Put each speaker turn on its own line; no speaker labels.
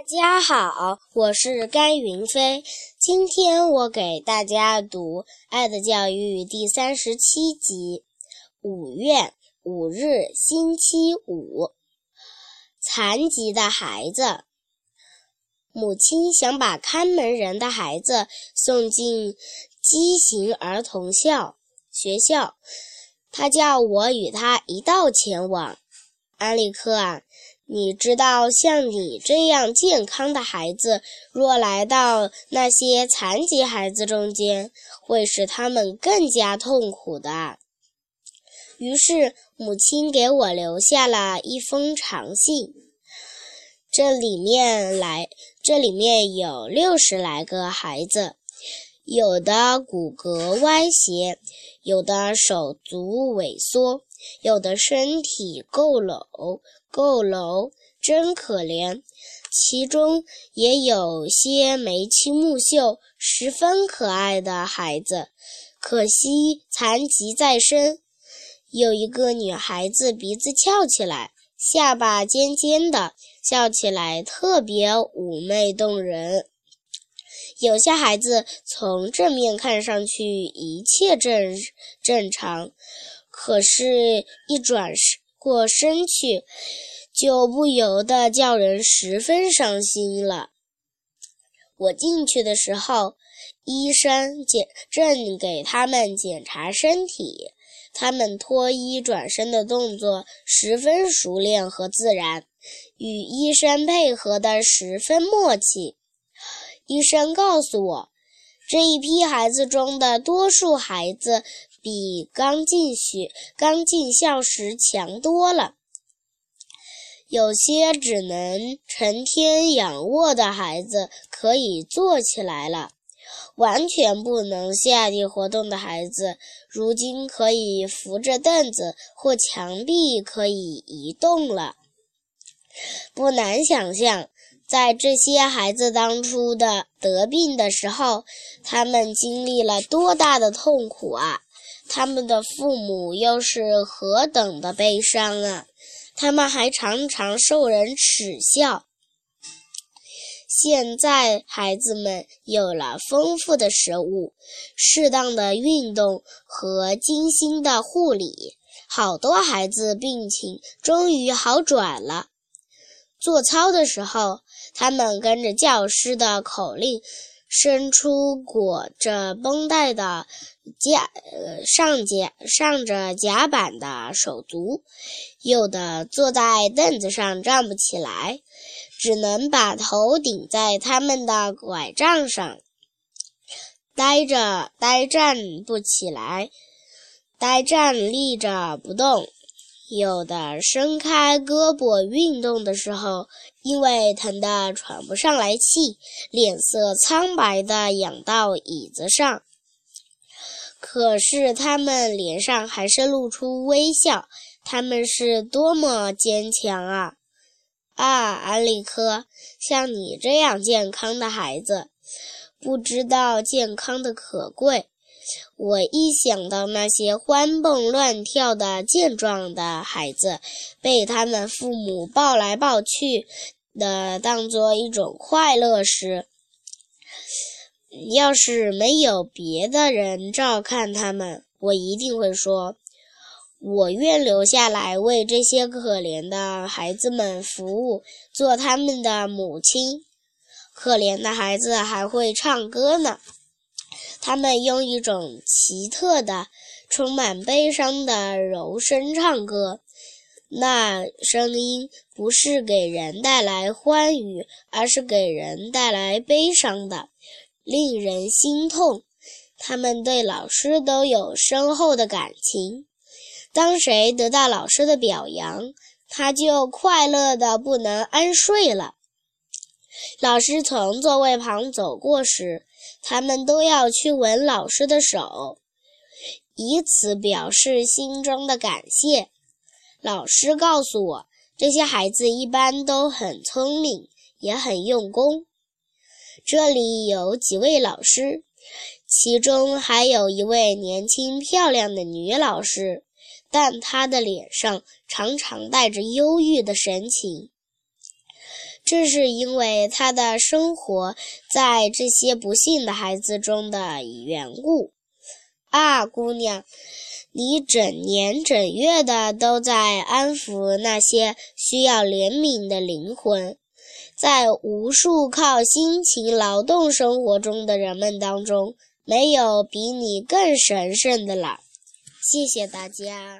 大家好，我是甘云飞。今天我给大家读《爱的教育》第三十七集。五月五日，星期五。残疾的孩子，母亲想把看门人的孩子送进畸形儿童校学校，他叫我与他一道前往。安利克啊。你知道，像你这样健康的孩子，若来到那些残疾孩子中间，会使他们更加痛苦的。于是，母亲给我留下了一封长信，这里面来，这里面有六十来个孩子，有的骨骼歪斜，有的手足萎缩。有的身体佝偻，佝偻真可怜。其中也有些眉清目秀、十分可爱的孩子，可惜残疾在身。有一个女孩子鼻子翘起来，下巴尖尖的，笑起来特别妩媚动人。有些孩子从正面看上去一切正正常。可是，一转身过身去，就不由得叫人十分伤心了。我进去的时候，医生检正给他们检查身体，他们脱衣转身的动作十分熟练和自然，与医生配合的十分默契。医生告诉我，这一批孩子中的多数孩子。比刚进学、刚进校时强多了。有些只能成天仰卧的孩子可以坐起来了，完全不能下地活动的孩子，如今可以扶着凳子或墙壁可以移动了。不难想象，在这些孩子当初的得病的时候，他们经历了多大的痛苦啊！他们的父母又是何等的悲伤啊！他们还常常受人耻笑。现在孩子们有了丰富的食物、适当的运动和精心的护理，好多孩子病情终于好转了。做操的时候，他们跟着教师的口令。伸出裹着绷带的夹呃上夹上着夹板的手足，有的坐在凳子上站不起来，只能把头顶在他们的拐杖上，呆着呆站不起来，呆站立着不动。有的伸开胳膊运动的时候，因为疼得喘不上来气，脸色苍白的仰到椅子上。可是他们脸上还是露出微笑。他们是多么坚强啊！啊，安利科，像你这样健康的孩子，不知道健康的可贵。我一想到那些欢蹦乱跳的健壮的孩子，被他们父母抱来抱去的当做一种快乐时，要是没有别的人照看他们，我一定会说：“我愿留下来为这些可怜的孩子们服务，做他们的母亲。”可怜的孩子还会唱歌呢。他们用一种奇特的、充满悲伤的柔声唱歌，那声音不是给人带来欢愉，而是给人带来悲伤的，令人心痛。他们对老师都有深厚的感情。当谁得到老师的表扬，他就快乐的不能安睡了。老师从座位旁走过时，他们都要去吻老师的手，以此表示心中的感谢。老师告诉我，这些孩子一般都很聪明，也很用功。这里有几位老师，其中还有一位年轻漂亮的女老师，但她的脸上常常带着忧郁的神情。这是因为他的生活在这些不幸的孩子中的缘故。啊，姑娘，你整年整月的都在安抚那些需要怜悯的灵魂，在无数靠辛勤劳动生活中的人们当中，没有比你更神圣的了。谢谢大家。